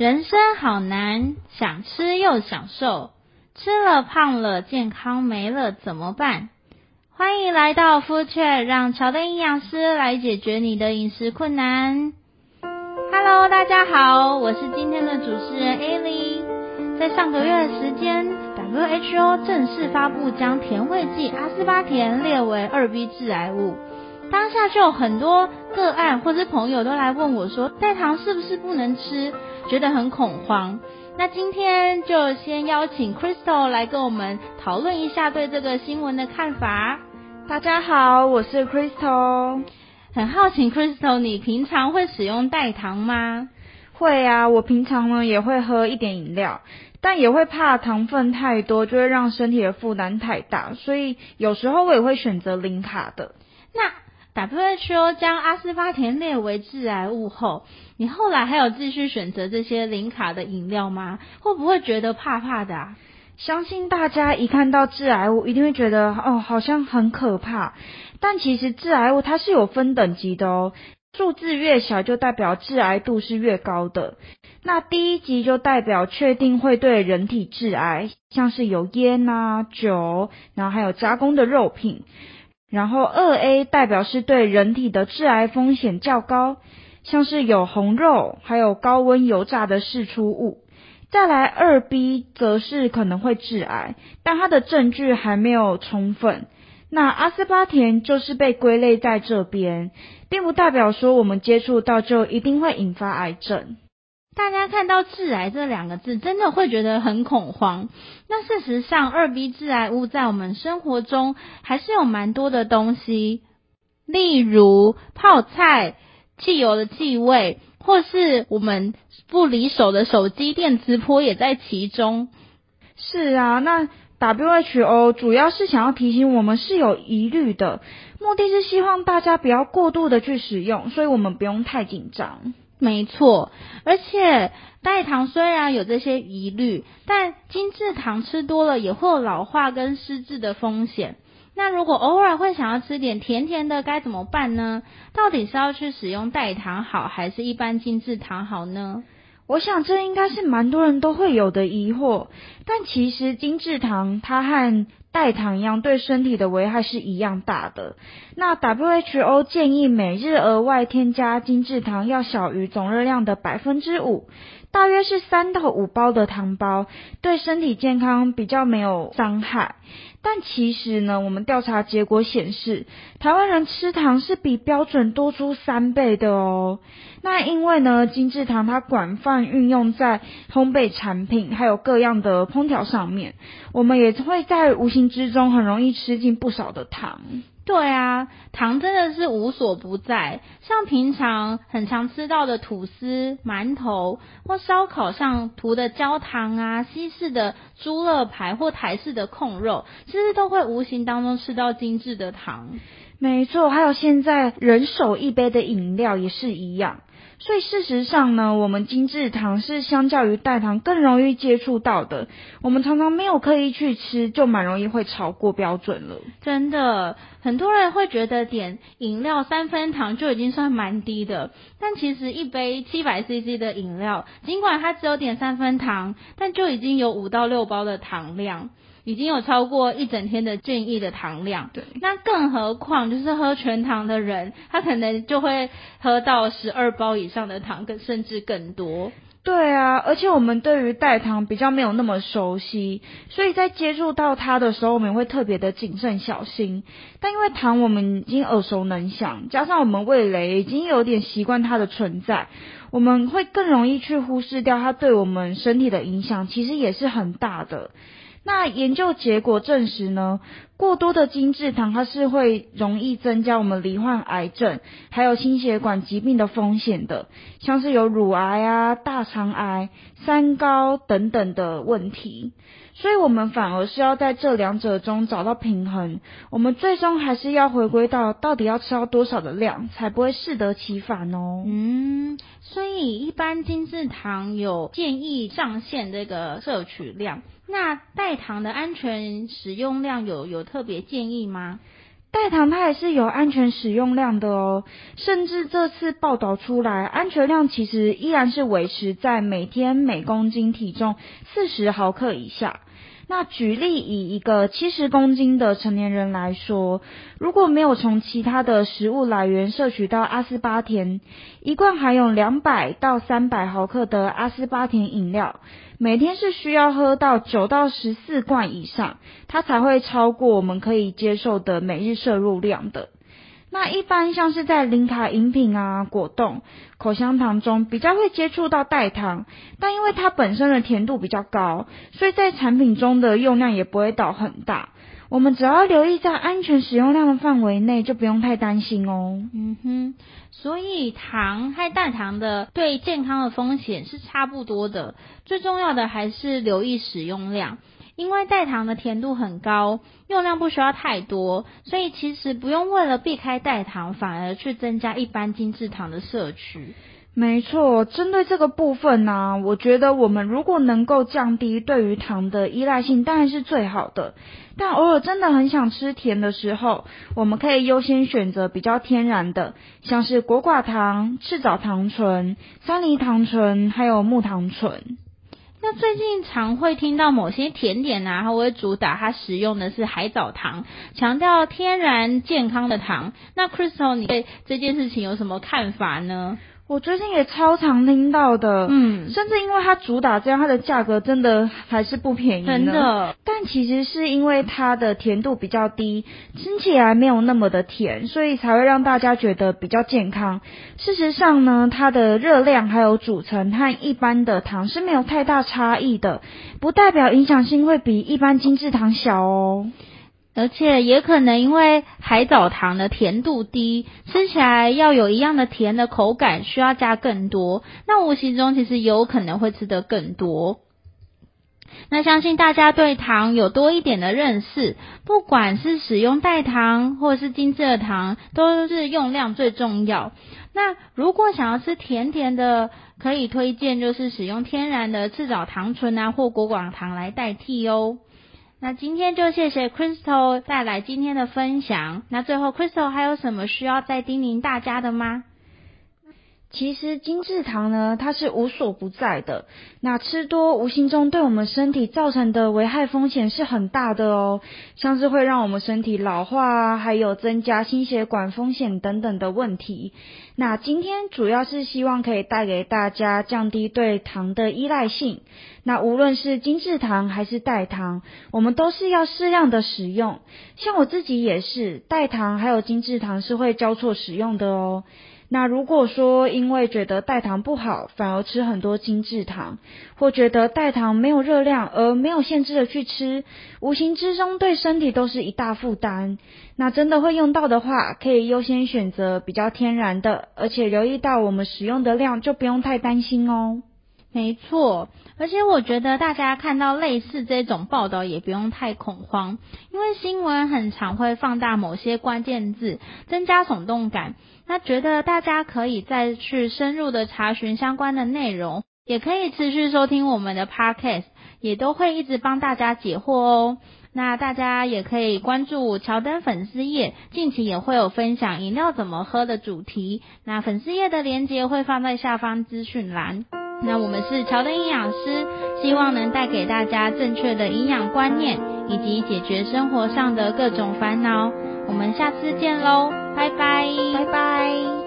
人生好难，想吃又想瘦，吃了胖了，健康没了怎么办？欢迎来到 Food Chat，让乔的营养师来解决你的饮食困难。Hello，大家好，我是今天的主持人 Ali。在上个月的时间，WHO 正式发布将甜味剂阿斯巴甜列为二 B 致癌物。当下就有很多个案或是朋友都来问我说，代糖是不是不能吃？觉得很恐慌。那今天就先邀请 Crystal 来跟我们讨论一下对这个新闻的看法。大家好，我是 Crystal。很好奇，Crystal，你平常会使用代糖吗？会啊，我平常呢也会喝一点饮料，但也会怕糖分太多就会让身体的负担太大，所以有时候我也会选择零卡的。那 WHO 将阿斯巴甜列为致癌物后，你后来还有继续选择这些零卡的饮料吗？会不会觉得怕怕的？相信大家一看到致癌物，一定会觉得哦，好像很可怕。但其实致癌物它是有分等级的哦，数字越小就代表致癌度是越高的。那第一级就代表确定会对人体致癌，像是有烟啊、酒，然后还有加工的肉品。然后二 A 代表是对人体的致癌风险较高，像是有红肉，还有高温油炸的释出物。再来二 B 则是可能会致癌，但它的证据还没有充分。那阿斯巴甜就是被归类在这边，并不代表说我们接触到就一定会引发癌症。大家看到致癌这两个字，真的会觉得很恐慌。那事实上，二 B 致癌物在我们生活中还是有蛮多的东西，例如泡菜、汽油的气味，或是我们不离手的手机电磁波也在其中。是啊，那 WHO 主要是想要提醒我们是有疑虑的，目的是希望大家不要过度的去使用，所以我们不用太紧张。没错，而且代糖虽然有这些疑虑，但精制糖吃多了也会有老化跟失智的风险。那如果偶尔会想要吃点甜甜的，该怎么办呢？到底是要去使用代糖好，还是一般精制糖好呢？我想这应该是蛮多人都会有的疑惑。但其实精制糖它和代糖一样，对身体的危害是一样大的。那 WHO 建议每日额外添加精制糖要小于总热量的百分之五，大约是三到五包的糖包，对身体健康比较没有伤害。但其实呢，我们调查结果显示，台湾人吃糖是比标准多出三倍的哦。那因为呢，精制糖它广泛运用在烘焙产品，还有各样的烹调上面，我们也会在无形之中很容易吃进不少的糖。对啊，糖真的是无所不在，像平常很常吃到的吐司、馒头或烧烤上涂的焦糖啊，西式的猪肋排或台式的控肉，其实都会无形当中吃到精致的糖。没错，还有现在人手一杯的饮料也是一样。所以事实上呢，我们精制糖是相较于代糖更容易接触到的。我们常常没有刻意去吃，就蛮容易会超过标准了。真的，很多人会觉得点饮料三分糖就已经算蛮低的，但其实一杯七百 CC 的饮料，尽管它只有点三分糖，但就已经有五到六包的糖量。已经有超过一整天的建议的糖量，对，那更何况就是喝全糖的人，他可能就会喝到十二包以上的糖，更甚至更多。对啊，而且我们对于代糖比较没有那么熟悉，所以在接触到它的时候，我们会特别的谨慎小心。但因为糖我们已经耳熟能详，加上我们味蕾已经有点习惯它的存在，我们会更容易去忽视掉它对我们身体的影响，其实也是很大的。那研究结果证实呢，过多的精制糖它是会容易增加我们罹患癌症，还有心血管疾病的风险的，像是有乳癌啊、大肠癌、三高等等的问题。所以，我们反而是要在这两者中找到平衡。我们最终还是要回归到到底要吃到多少的量，才不会适得其反哦。嗯，所以一般精制糖有建议上限这个摄取量。那代糖的安全使用量有有特别建议吗？代糖它也是有安全使用量的哦，甚至这次报道出来，安全量其实依然是维持在每天每公斤体重四十毫克以下。那举例以一个七十公斤的成年人来说，如果没有从其他的食物来源摄取到阿斯巴甜，一罐含有两百到三百毫克的阿斯巴甜饮料，每天是需要喝到九到十四罐以上，它才会超过我们可以接受的每日摄入量的。那一般像是在零卡饮品啊、果冻、口香糖中比较会接触到代糖，但因为它本身的甜度比较高，所以在产品中的用量也不会到很大。我们只要留意在安全使用量的范围内，就不用太担心哦。嗯哼，所以糖和代糖的对健康的风险是差不多的，最重要的还是留意使用量。因为代糖的甜度很高，用量不需要太多，所以其实不用为了避开代糖，反而去增加一般精制糖的摄取。没错，针对这个部分呢、我觉得我们如果能够降低对于糖的依赖性，当然是最好的。但偶尔真的很想吃甜的时候，我们可以优先选择比较天然的，像是果寡糖、赤藻糖醇、山梨糖醇，还有木糖醇。那最近常会听到某些甜点啊，它会主打它使用的是海藻糖，强调天然健康的糖。那 Crystal，你对这件事情有什么看法呢？我最近也超常听到的，嗯，甚至因为它主打这样，它的价格真的还是不便宜。真的，但其实是因为它的甜度比较低，吃起来没有那么的甜，所以才会让大家觉得比较健康。事实上呢，它的热量还有组成和一般的糖是没有太大差异的，不代表影响性会比一般精致糖小哦。而且也可能因为海藻糖的甜度低，吃起来要有一样的甜的口感，需要加更多。那无形中其实有可能会吃得更多。那相信大家对糖有多一点的认识，不管是使用代糖或是精致的糖，都是用量最重要。那如果想要吃甜甜的，可以推荐就是使用天然的赤藻糖醇啊或果寡糖来代替哦。那今天就谢谢 Crystal 带来今天的分享。那最后 Crystal 还有什么需要再叮咛大家的吗？其实精制糖呢，它是无所不在的。那吃多无形中对我们身体造成的危害风险是很大的哦，像是会让我们身体老化啊，还有增加心血管风险等等的问题。那今天主要是希望可以带给大家降低对糖的依赖性。那无论是精制糖还是代糖，我们都是要适量的使用。像我自己也是，代糖还有精制糖是会交错使用的哦。那如果说因为觉得代糖不好，反而吃很多精制糖，或觉得代糖没有热量而没有限制的去吃，无形之中对身体都是一大负担。那真的会用到的话，可以优先选择比较天然的，而且留意到我们使用的量，就不用太担心哦。没错，而且我觉得大家看到类似这种报道也不用太恐慌，因为新闻很常会放大某些关键字，增加耸动感。那觉得大家可以再去深入的查询相关的内容，也可以持续收听我们的 Podcast，也都会一直帮大家解惑哦。那大家也可以关注乔登粉丝页，近期也会有分享饮料怎么喝的主题。那粉丝页的链接会放在下方资讯栏。那我们是乔登营养师，希望能带给大家正确的营养观念，以及解决生活上的各种烦恼。我们下次见喽，拜拜，拜拜。